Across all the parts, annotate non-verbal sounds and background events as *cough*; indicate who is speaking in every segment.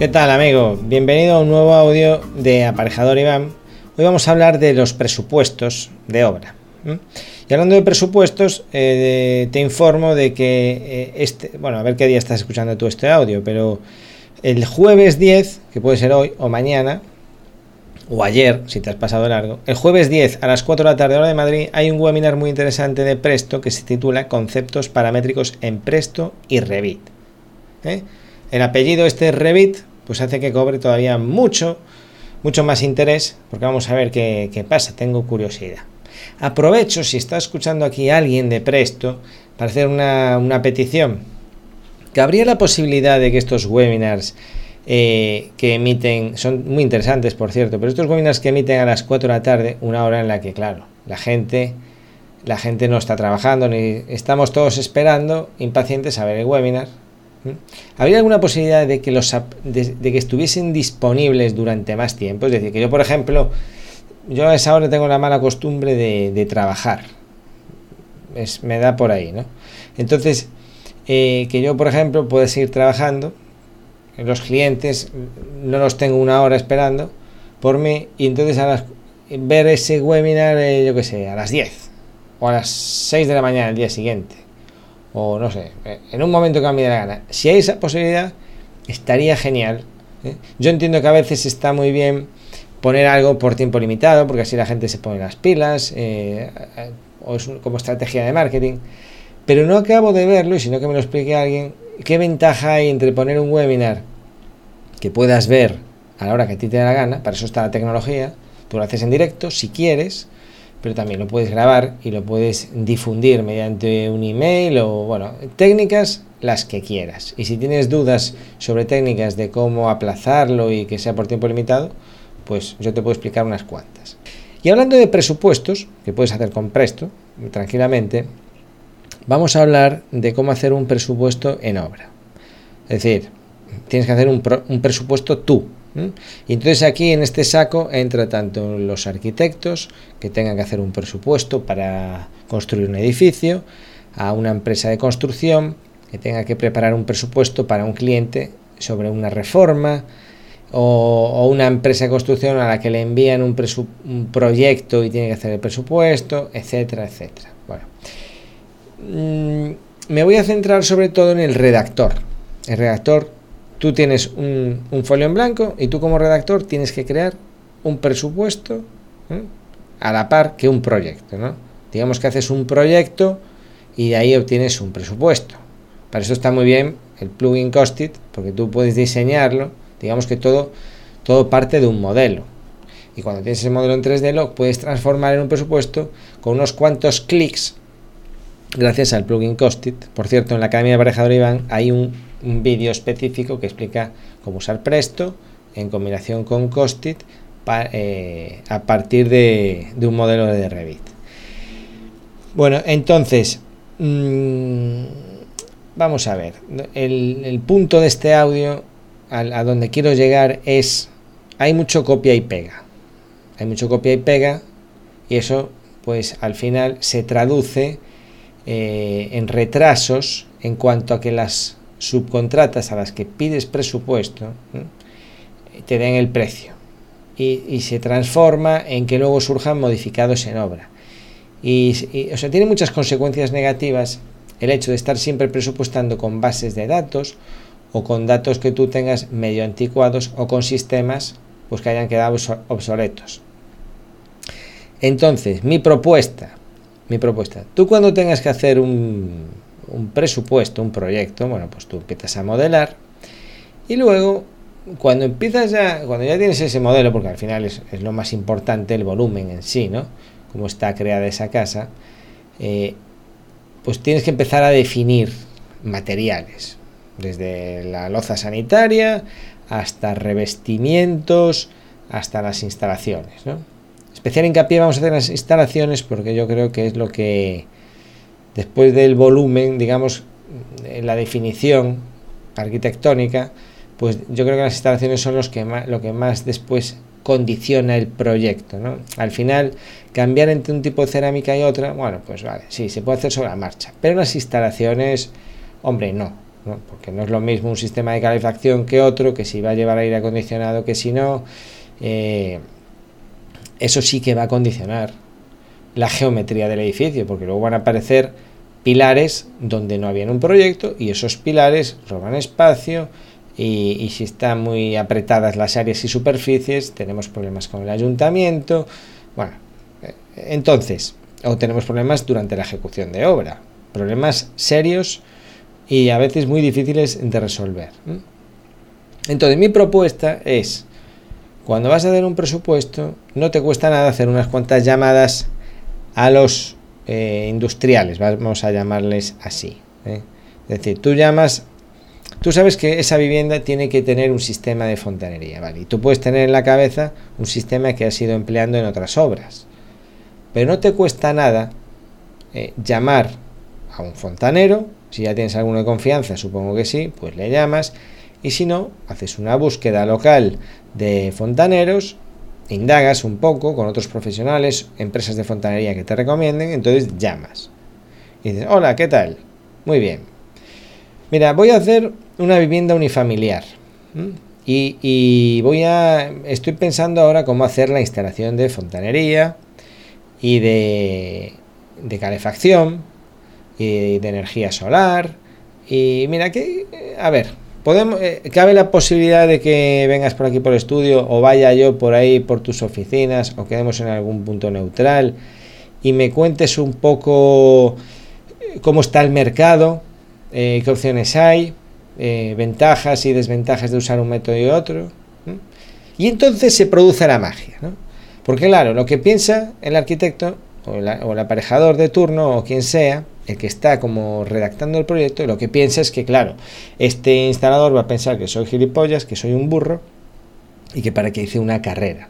Speaker 1: ¿Qué tal amigo? Bienvenido a un nuevo audio de Aparejador Iván. Hoy vamos a hablar de los presupuestos de obra. Y hablando de presupuestos, eh, te informo de que eh, este, bueno, a ver qué día estás escuchando tú este audio, pero el jueves 10, que puede ser hoy o mañana, o ayer, si te has pasado largo, el jueves 10 a las 4 de la tarde hora de Madrid hay un webinar muy interesante de Presto que se titula Conceptos paramétricos en Presto y Revit. ¿eh? El apellido este Revit pues hace que cobre todavía mucho, mucho más interés, porque vamos a ver qué, qué pasa, tengo curiosidad. Aprovecho, si está escuchando aquí alguien de Presto, para hacer una, una petición. Que habría la posibilidad de que estos webinars eh, que emiten, son muy interesantes por cierto, pero estos webinars que emiten a las 4 de la tarde, una hora en la que, claro, la gente, la gente no está trabajando, ni estamos todos esperando, impacientes a ver el webinar, ¿Habría alguna posibilidad de que, los, de, que estuviesen disponibles durante más tiempo? Es decir, que yo, por ejemplo, yo a esa hora tengo la mala costumbre de, trabajar. Me da por ahí, ¿no? Entonces, eh, que yo, por ejemplo, pueda seguir trabajando, los clientes no los tengo una hora esperando por mí, y entonces a ver ese webinar, eh, yo qué sé, a las 10 o a las 6 de la mañana el día siguiente o no sé, eh, en un momento que a mí la gana. Si hay esa posibilidad, estaría genial. ¿eh? Yo entiendo que a veces está muy bien poner algo por tiempo limitado, porque así la gente se pone las pilas, eh, o es como estrategia de marketing, pero no acabo de verlo, y si no que me lo explique alguien, qué ventaja hay entre poner un webinar que puedas ver a la hora que a ti te da la gana, para eso está la tecnología, tú lo haces en directo, si quieres, pero también lo puedes grabar y lo puedes difundir mediante un email o, bueno, técnicas las que quieras. Y si tienes dudas sobre técnicas de cómo aplazarlo y que sea por tiempo limitado, pues yo te puedo explicar unas cuantas. Y hablando de presupuestos, que puedes hacer con Presto, tranquilamente, vamos a hablar de cómo hacer un presupuesto en obra. Es decir, tienes que hacer un, un presupuesto tú, y entonces aquí en este saco entra tanto los arquitectos que tengan que hacer un presupuesto para construir un edificio, a una empresa de construcción que tenga que preparar un presupuesto para un cliente sobre una reforma, o, una empresa de construcción a la que le envían un, proyecto y tiene que hacer el presupuesto, etcétera, etcétera. Bueno, mm, me voy a centrar sobre todo en el redactor. El redactor tú tienes un, folio en blanco y tú como redactor tienes que crear un presupuesto a la par que un proyecto. ¿no? Digamos que haces un proyecto y de ahí obtienes un presupuesto. Para eso está muy bien el plugin Costit, porque tú puedes diseñarlo, digamos que todo, todo parte de un modelo. Y cuando tienes ese modelo en 3D lo puedes transformar en un presupuesto con unos cuantos clics gracias al plugin Costit. Por cierto, en la Academia de Aparejador Iván hay un, vídeo específico que explica cómo usar Presto en combinación con Costit eh, a partir de, un modelo de Revit. Bueno, entonces, mm, vamos a ver. El, punto de este audio a donde quiero llegar es, hay mucho copia y pega. Hay mucho copia y pega y eso pues al final se traduce eh, en retrasos en cuanto a que las subcontratas a las que pides presupuesto te den el precio y, se transforma en que luego surjan modificados en obra. Y, o sea, tiene muchas consecuencias negativas el hecho de estar siempre presupuestando con bases de datos o con datos que tú tengas medio anticuados o con sistemas pues que hayan quedado obsoletos. Entonces, mi propuesta mi propuesta. Tú cuando tengas que hacer un, presupuesto, un proyecto, bueno, pues tú empiezas a modelar y luego cuando empiezas ya, cuando ya tienes ese modelo, porque al final es, lo más importante el volumen en sí, ¿no? Cómo está creada esa casa, eh, pues tienes que empezar a definir materiales, desde la loza sanitaria hasta revestimientos, hasta las instalaciones, ¿no? Especial hincapié vamos a hacer las instalaciones porque yo creo que es lo que, después del volumen, digamos, la definición arquitectónica, pues yo creo que las instalaciones son los que más, lo que más después condiciona el proyecto. ¿no? Al final, cambiar entre un tipo de cerámica y otra, bueno, pues vale, sí, se puede hacer sobre la marcha. Pero las instalaciones, hombre, no. porque no es lo mismo un sistema de calefacción que otro, que si va a llevar aire acondicionado, que si no. Eh, eso sí que va a condicionar la geometría del edificio, porque luego van a aparecer pilares donde no había un proyecto y esos pilares roban espacio y, y, si están muy apretadas las áreas y superficies tenemos problemas con el ayuntamiento. Bueno, eh, entonces, o tenemos problemas durante la ejecución de obra, problemas serios y a veces muy difíciles de resolver. Entonces, mi propuesta es, cuando vas a hacer un presupuesto, no te cuesta nada hacer unas cuantas llamadas a los eh, industriales, vamos a llamarles así. ¿eh? Es decir, tú llamas, tú sabes que esa vivienda tiene que tener un sistema de fontanería, ¿vale? Y tú puedes tener en la cabeza un sistema que has ido empleando en otras obras. Pero no te cuesta nada eh, llamar a un fontanero, si ya tienes alguna confianza, supongo que sí, pues le llamas, y si no, haces una búsqueda local de fontaneros indagas un poco con otros profesionales, empresas de fontanería que te recomienden, entonces llamas. Y dices, hola, ¿qué tal? Muy bien. Mira, voy a hacer una vivienda unifamiliar. Y, voy a. Estoy pensando ahora cómo hacer la instalación de fontanería y de, calefacción y de energía solar. Y mira, que. A ver, Podemos, eh, cabe la posibilidad de que vengas por aquí por el estudio o vaya yo por ahí por tus oficinas o quedemos en algún punto neutral y me cuentes un poco eh, cómo está el mercado, eh, qué opciones hay, ventajas y desventajas de usar un método y otro. Y entonces se produce la magia. ¿no? Porque claro, lo que piensa el arquitecto o el aparejador de turno o quien sea, el que está como redactando el proyecto, lo que piensa es que, claro, este instalador va a pensar que soy gilipollas, que soy un burro y que para que hice una carrera.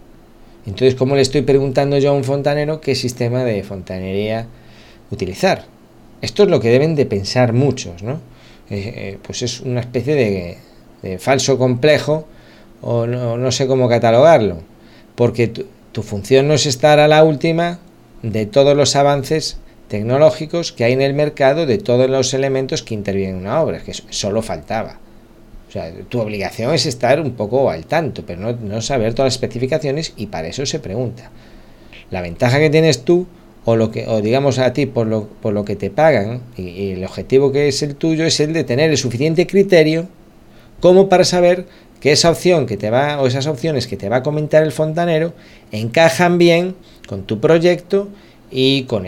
Speaker 1: Entonces, ¿cómo le estoy preguntando yo a un fontanero qué sistema de fontanería utilizar? Esto es lo que deben de pensar muchos, ¿no? Eh, eh, pues es una especie de, falso complejo o no, sé cómo catalogarlo, porque tu función no es estar a la última de todos los avances tecnológicos que hay en el mercado de todos los elementos que intervienen en una obra, que solo faltaba. O sea, tu obligación es estar un poco al tanto, pero no, saber todas las especificaciones y para eso se pregunta. La ventaja que tienes tú, o lo que, o digamos a ti por lo, por lo que te pagan, y, el objetivo que es el tuyo, es el de tener el suficiente criterio como para saber que esa opción que te va, o esas opciones que te va a comentar el fontanero, encajan bien con tu proyecto y con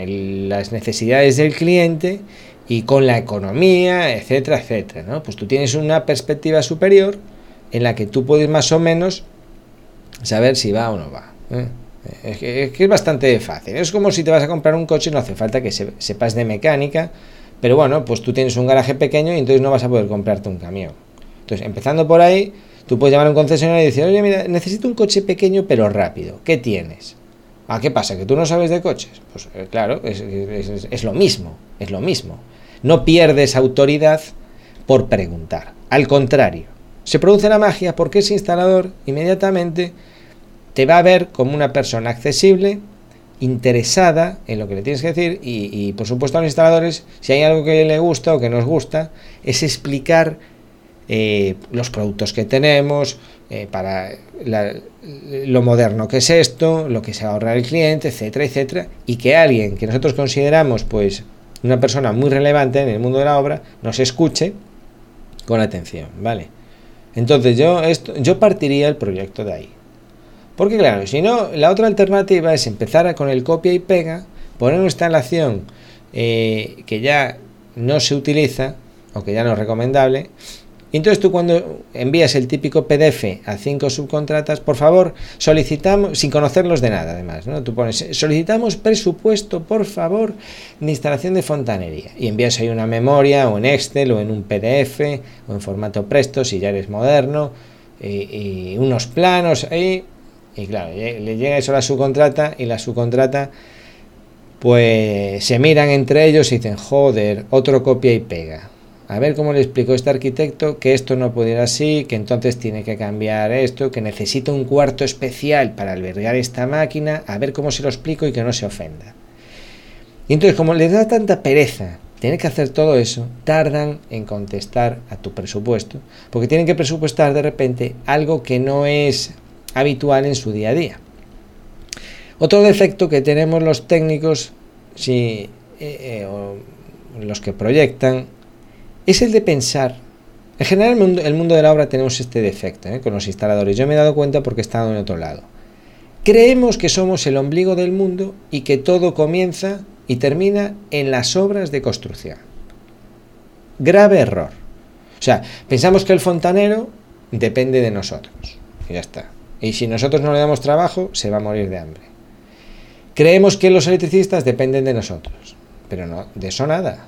Speaker 1: las necesidades del cliente y con la economía, etcétera, etcétera. ¿no? Pues tú tienes una perspectiva superior en la que tú puedes más o menos saber si va o no va. ¿eh? Es, que, es, bastante fácil. Es como si te vas a comprar un coche, no hace falta que sepas de mecánica, pero bueno, pues tú tienes un garaje pequeño y entonces no vas a poder comprarte un camión. Entonces, empezando por ahí, tú puedes llamar a un concesionario y decir, oye, mira, necesito un coche pequeño pero rápido. ¿Qué tienes? ¿A qué pasa? ¿Que tú no sabes de coches? Pues eh, claro, es, lo mismo, es lo mismo. No pierdes autoridad por preguntar. Al contrario, se produce la magia porque ese instalador inmediatamente te va a ver como una persona accesible, interesada en lo que le tienes que decir y, y por supuesto a los instaladores, si hay algo que le gusta o que nos gusta, es explicar eh, los productos que tenemos, eh, para lo moderno que es esto, lo que se va a ahorrar el cliente, etcétera, etcétera, y que alguien que nosotros consideramos pues una persona muy relevante en el mundo de la obra nos escuche con atención, ¿vale? Entonces yo, esto, yo partiría el proyecto de ahí. Porque claro, si no, la otra alternativa es empezar con el copia y pega, poner una instalación eh, que ya no se utiliza o que ya no es recomendable, entonces tú cuando envías el típico PDF a cinco subcontratas, por favor, solicitamos, sin conocerlos de nada además, ¿no? Tú pones, solicitamos presupuesto, por favor, de instalación de fontanería. Y envías ahí una memoria, o en Excel, o en un PDF, o en formato Presto, si ya eres moderno, y, unos planos ahí. Y claro, le llega eso a la subcontrata, y la subcontrata pues se miran entre ellos y dicen, joder, otro copia y pega a ver cómo le explicó este arquitecto que esto no puede ir así, que entonces tiene que cambiar esto, que necesita un cuarto especial para albergar esta máquina, a ver cómo se lo explico y que no se ofenda. Y entonces, como le da tanta pereza tener que hacer todo eso, tardan en contestar a tu presupuesto, porque tienen que presupuestar de repente algo que no es habitual en su día a día. Otro defecto que tenemos los técnicos, si, eh, eh, los que proyectan, es el de pensar. En general, el mundo, el mundo de la obra tenemos este defecto ¿eh? con los instaladores. Yo me he dado cuenta porque he estado en otro lado. Creemos que somos el ombligo del mundo y que todo comienza y termina en las obras de construcción. Grave error. O sea, pensamos que el fontanero depende de nosotros. Y ya está. Y si nosotros no le damos trabajo, se va a morir de hambre. Creemos que los electricistas dependen de nosotros. Pero no, de eso nada.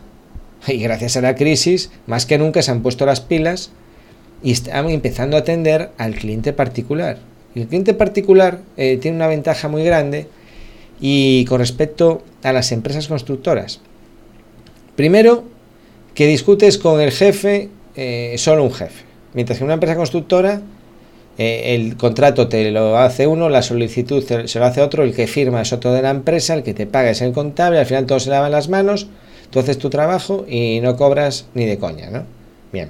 Speaker 1: *laughs* Y gracias a la crisis, más que nunca se han puesto las pilas y están empezando a atender al cliente particular. Y el cliente particular eh, tiene una ventaja muy grande y con respecto a las empresas constructoras. Primero, que discutes con el jefe, eh, solo un jefe. Mientras que una empresa constructora, eh, el contrato te lo hace uno, la solicitud se lo hace otro, el que firma es otro de la empresa, el que te paga es el contable, al final todos se lavan las manos Tú haces tu trabajo y no cobras ni de coña, ¿no? Bien.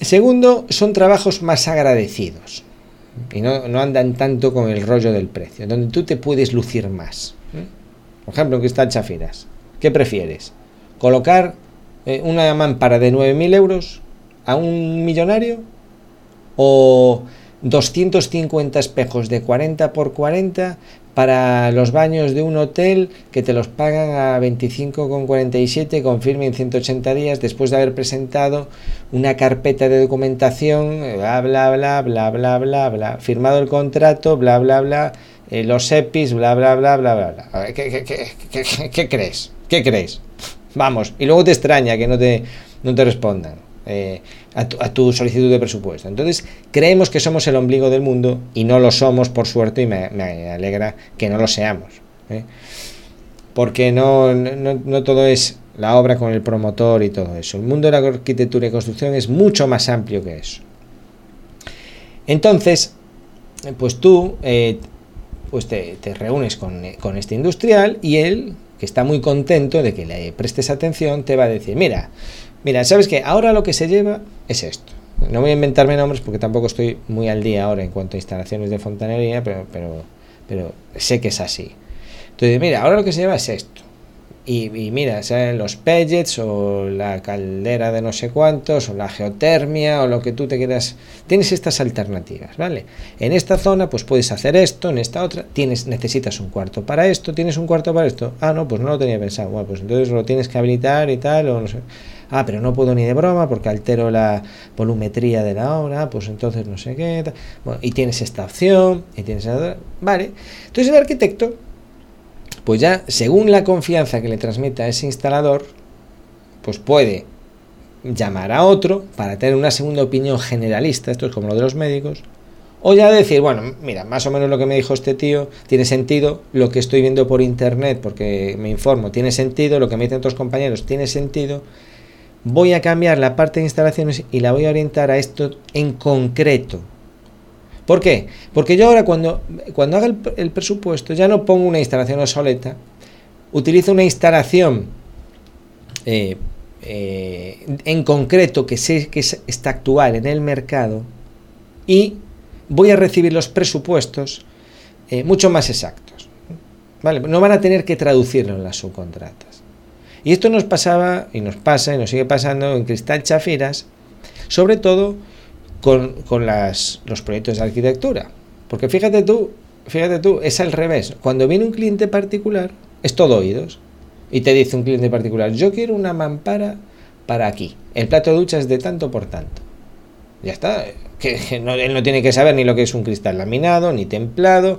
Speaker 1: Segundo, son trabajos más agradecidos y no, andan tanto con el rollo del precio, donde tú te puedes lucir más. Por ejemplo, en Cristal Chafiras, ¿qué prefieres? ¿Colocar eh, una mampara de 9.000 euros a un millonario? ¿O 250 espejos de 40 por 40 para los baños de un hotel que te los pagan a 25,47 con firme en 180 días después de haber presentado una carpeta de documentación, bla, bla, bla, bla, bla, bla, bla, firmado el contrato, bla, bla, bla, eh, los EPIs, bla, bla, bla, bla, bla, bla. ¿qué, qué, qué, qué, crees? ¿Qué crees? Vamos, y luego te extraña que no te, no te respondan. Eh, a, tu, solicitud de presupuesto. Entonces, creemos que somos el ombligo del mundo y no lo somos, por suerte, y me, alegra que no lo seamos. ¿eh? Porque no, no, todo es la obra con el promotor y todo eso. El mundo de la arquitectura y construcción es mucho más amplio que eso. Entonces, pues tú eh, pues te, reúnes con, con este industrial y él, que está muy contento de que le prestes atención, te va a decir, mira, Mira, ¿sabes qué? Ahora lo que se lleva es esto. No voy a inventarme nombres porque tampoco estoy muy al día ahora en cuanto a instalaciones de fontanería, pero, pero, pero sé que es así. Entonces, mira, ahora lo que se lleva es esto. Y, mira, sean los pellets o la caldera de no sé cuántos o la geotermia o lo que tú te quieras. Tienes estas alternativas, ¿vale? En esta zona pues puedes hacer esto, en esta otra tienes necesitas un cuarto para esto, tienes un cuarto para esto. Ah, no, pues no lo tenía pensado. Bueno, pues entonces lo tienes que habilitar y tal o no sé ah, pero no puedo ni de broma porque altero la volumetría de la obra, pues entonces no sé qué, bueno, y tienes esta opción, y tienes esta, vale. Entonces el arquitecto, pues ya según la confianza que le transmite a ese instalador, pues puede llamar a otro para tener una segunda opinión generalista, esto es como lo de los médicos, o ya decir, bueno, mira, más o menos lo que me dijo este tío tiene sentido, lo que estoy viendo por internet, porque me informo, tiene sentido, lo que me dicen otros compañeros tiene sentido, voy a cambiar la parte de instalaciones y la voy a orientar a esto en concreto. ¿Por qué? Porque yo ahora cuando, cuando haga el, presupuesto ya no pongo una instalación obsoleta, utilizo una instalación eh, eh, en concreto que sé que está actual en el mercado y voy a recibir los presupuestos eh, mucho más exactos. ¿vale? No van a tener que traducirlo en las subcontratas. Y esto nos pasaba y nos pasa y nos sigue pasando en Cristal Chafiras, sobre todo con, los proyectos de arquitectura. Porque fíjate tú, fíjate tú, es al revés. Cuando viene un cliente particular, es todo oídos. Y te dice un cliente particular, yo quiero una mampara para aquí. El plato de ducha es de tanto por tanto. Ya está. Que, él no tiene que saber ni lo que es un cristal laminado, ni templado,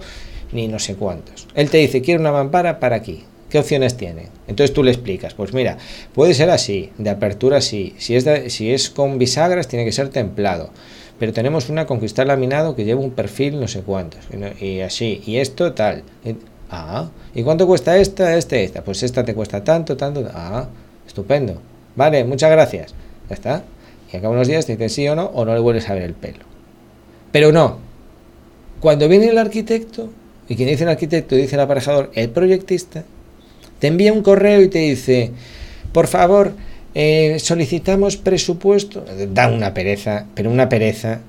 Speaker 1: ni no sé cuántos. Él te dice, quiero una mampara para aquí. ¿Qué opciones tiene? Entonces tú le explicas, pues mira, puede ser así, de apertura sí, si es, si es con bisagras tiene que ser templado, pero tenemos una con cristal laminado que lleva un perfil no sé cuántos, y, así, y esto tal. ah, ¿y cuánto cuesta esta, este, esta? Pues esta te cuesta tanto, tanto, ah, estupendo. Vale, muchas gracias. Ya está. Y acá unos días te dice sí o no, o no le vuelves a ver el pelo. Pero no. Cuando viene el arquitecto, y quien dice el arquitecto dice el aparejador, el proyectista, te envía un correo y te dice, por favor, eh, solicitamos presupuesto. Da una pereza, pero una pereza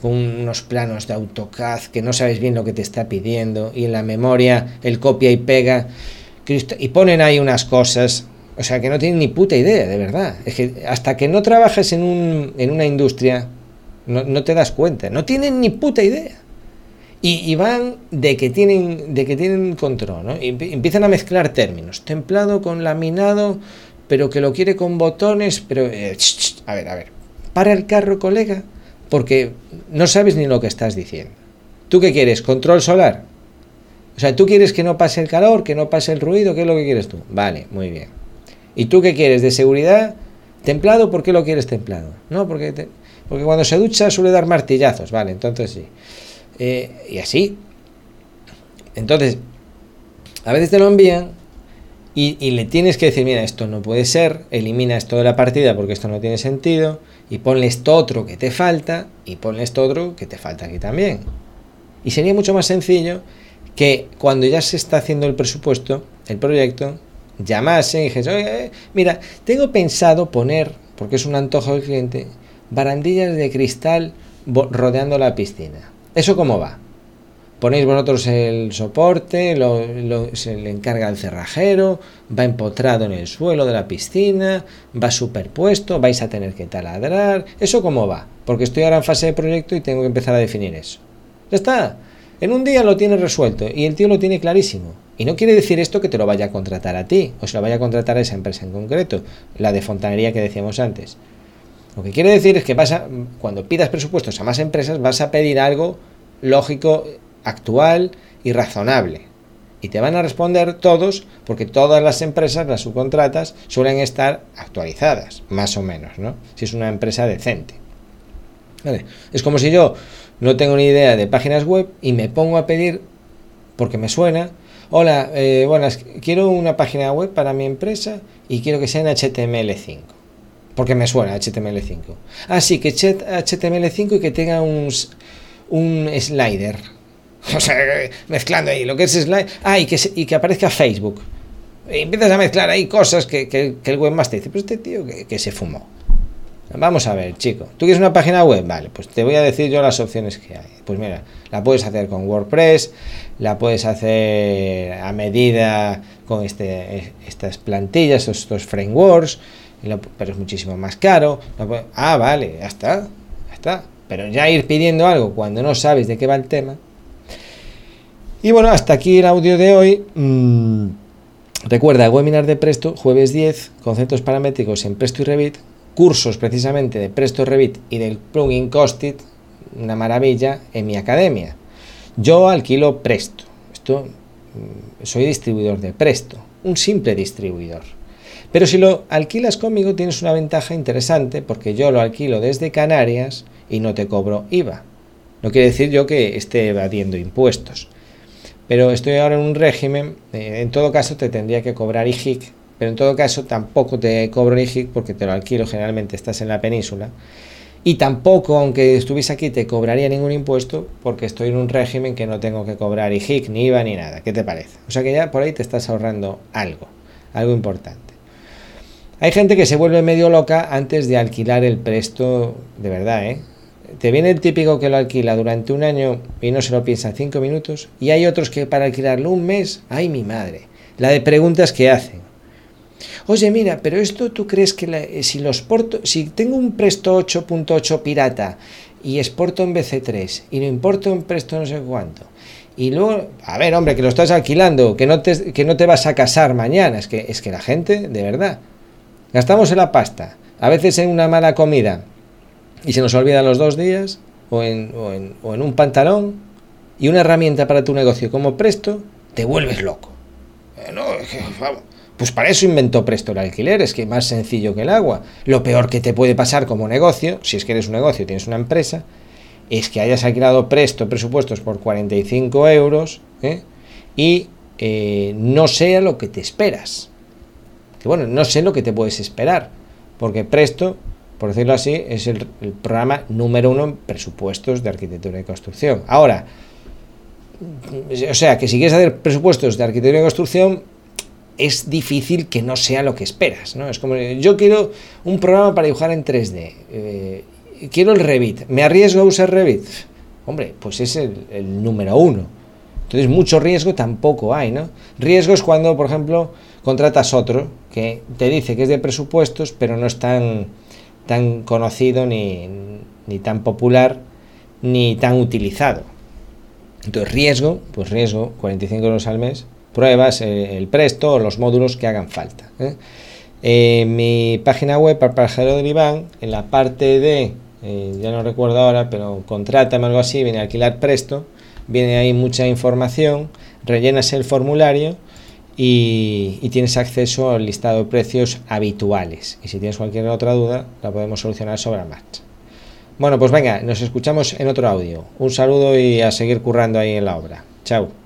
Speaker 1: con unos planos de AutoCAD que no sabes bien lo que te está pidiendo y en la memoria el copia y pega y ponen ahí unas cosas, o sea, que no tienen ni puta idea, de verdad. Es que hasta que no trabajas en, un, en una industria, no, no, te das cuenta, no tienen ni puta idea. Y, van de que tienen, de que tienen control, ¿no? Y empiezan a mezclar términos, templado con laminado, pero que lo quiere con botones, pero... Eh, a ver, a ver, para el carro, colega, porque no sabes ni lo que estás diciendo. ¿Tú qué quieres? ¿Control solar? O sea, tú quieres que no pase el calor, que no pase el ruido, ¿qué es lo que quieres tú? Vale, muy bien. ¿Y tú qué quieres? ¿De seguridad? ¿Templado? ¿Por qué lo quieres templado? No, porque, porque cuando se ducha suele dar martillazos. Vale, entonces sí. Eh, y así. Entonces, a veces te lo envían y, le tienes que decir, mira, esto no puede ser, elimina esto de la partida porque esto no tiene sentido, y ponle esto otro que te falta, y ponle esto otro que te falta aquí también. Y sería mucho más sencillo que cuando ya se está haciendo el presupuesto, el proyecto, llamase y dijese, oye, mira, tengo pensado poner, porque es un antojo del cliente, barandillas de cristal rodeando la piscina. ¿Eso cómo va? Ponéis vosotros el soporte, lo, se le encarga el cerrajero, va empotrado en el suelo de la piscina, va superpuesto, vais a tener que taladrar. ¿Eso cómo va? Porque estoy ahora en fase de proyecto y tengo que empezar a definir eso. Ya está. En un día lo tiene resuelto y el tío lo tiene clarísimo. Y no quiere decir esto que te lo vaya a contratar a ti o se lo vaya a contratar a esa empresa en concreto, la de fontanería que decíamos antes. Lo que quiere decir es que vas a, cuando pidas presupuestos a más empresas vas a pedir algo lógico, actual y razonable. Y te van a responder todos, porque todas las empresas, las subcontratas, suelen estar actualizadas, más o menos, ¿no? Si es una empresa decente. Vale. Es como si yo no tengo ni idea de páginas web y me pongo a pedir, porque me suena, hola, eh, quiero una página web para mi empresa y quiero que sea en HTML5. Porque me suena HTML5. Así ah, que HTML5 y que tenga un, un slider. *laughs* O sea, mezclando ahí lo que es slider. Ah, y que, y que aparezca Facebook. Empiezas a mezclar ahí cosas que, que, el webmaster dice, pero este tío que, que se fumó. Vamos a ver, chico. ¿Tú quieres una página web? Vale, pues te voy a decir yo las opciones que hay. Pues mira, la puedes hacer con WordPress, la puedes hacer a medida con este, estas plantillas, estos frameworks, pero es muchísimo más caro. Ah, vale, ya está, ya está. Pero ya ir pidiendo algo cuando no sabes de qué va el tema. Y bueno, hasta aquí el audio de hoy. Mm, recuerda, webinar de Presto, jueves 10, conceptos paramétricos en Presto y Revit cursos precisamente de Presto Revit y del plugin Costit, una maravilla, en mi academia. Yo alquilo Presto. Esto, mm, soy distribuidor de Presto, un simple distribuidor. Pero si lo alquilas conmigo tienes una ventaja interesante porque yo lo alquilo desde Canarias y no te cobro IVA. No quiere decir yo que esté evadiendo impuestos. Pero estoy ahora en un régimen, eh, en todo caso te tendría que cobrar IGIC pero en todo caso tampoco te cobro IGIC porque te lo alquilo, generalmente estás en la península. Y tampoco, aunque estuviese aquí, te cobraría ningún impuesto porque estoy en un régimen que no tengo que cobrar IGIC, ni IVA, ni nada. ¿Qué te parece? O sea que ya por ahí te estás ahorrando algo, algo importante. Hay gente que se vuelve medio loca antes de alquilar el presto de verdad, ¿eh? Te viene el típico que lo alquila durante un año y no se lo piensa cinco minutos. Y hay otros que para alquilarlo un mes, ¡ay mi madre! La de preguntas que hacen. Oye, mira, pero esto tú crees que eh, si los porto, si tengo un Presto 8.8 pirata y exporto en BC3 y lo importo en Presto no sé cuánto, y luego, a ver, hombre, que lo estás alquilando, que no te, que no te vas a casar mañana, es que, es que la gente, de verdad, gastamos en la pasta, a veces en una mala comida y se nos olvida los dos días, o en, o en, o en un pantalón, y una herramienta para tu negocio como Presto, te vuelves loco. No, vamos. Pues para eso inventó Presto el alquiler, es que más sencillo que el agua. Lo peor que te puede pasar como negocio, si es que eres un negocio tienes una empresa, es que hayas alquilado Presto presupuestos por 45 euros ¿eh? y eh, no sea lo que te esperas. Bueno, no sé lo que te puedes esperar, porque Presto, por decirlo así, es el, programa número uno en presupuestos de arquitectura y construcción. Ahora, o sea, que si quieres hacer presupuestos de arquitectura y construcción, es difícil que no sea lo que esperas, ¿no? Es como, yo quiero un programa para dibujar en 3D, eh, quiero el Revit, ¿me arriesgo a usar Revit? Hombre, pues es el número uno. Entonces, mucho riesgo tampoco hay, ¿no? Riesgo es cuando, por ejemplo, contratas otro que te dice que es de presupuestos, pero no es tan, tan conocido ni, ni tan popular ni tan utilizado. Entonces, riesgo, pues riesgo, 45 euros al mes, pruebas eh, el presto o los módulos que hagan falta. ¿eh? En mi página web, Aparejador del Iván, en la parte de, eh, ya no recuerdo ahora, pero contrátame algo así, viene a alquilar presto, viene ahí mucha información, rellenas el formulario y, tienes acceso al listado de precios habituales. Y si tienes cualquier otra duda, la podemos solucionar sobre la marcha. Bueno, pues venga, nos escuchamos en otro audio. Un saludo y a seguir currando ahí en la obra. Chao.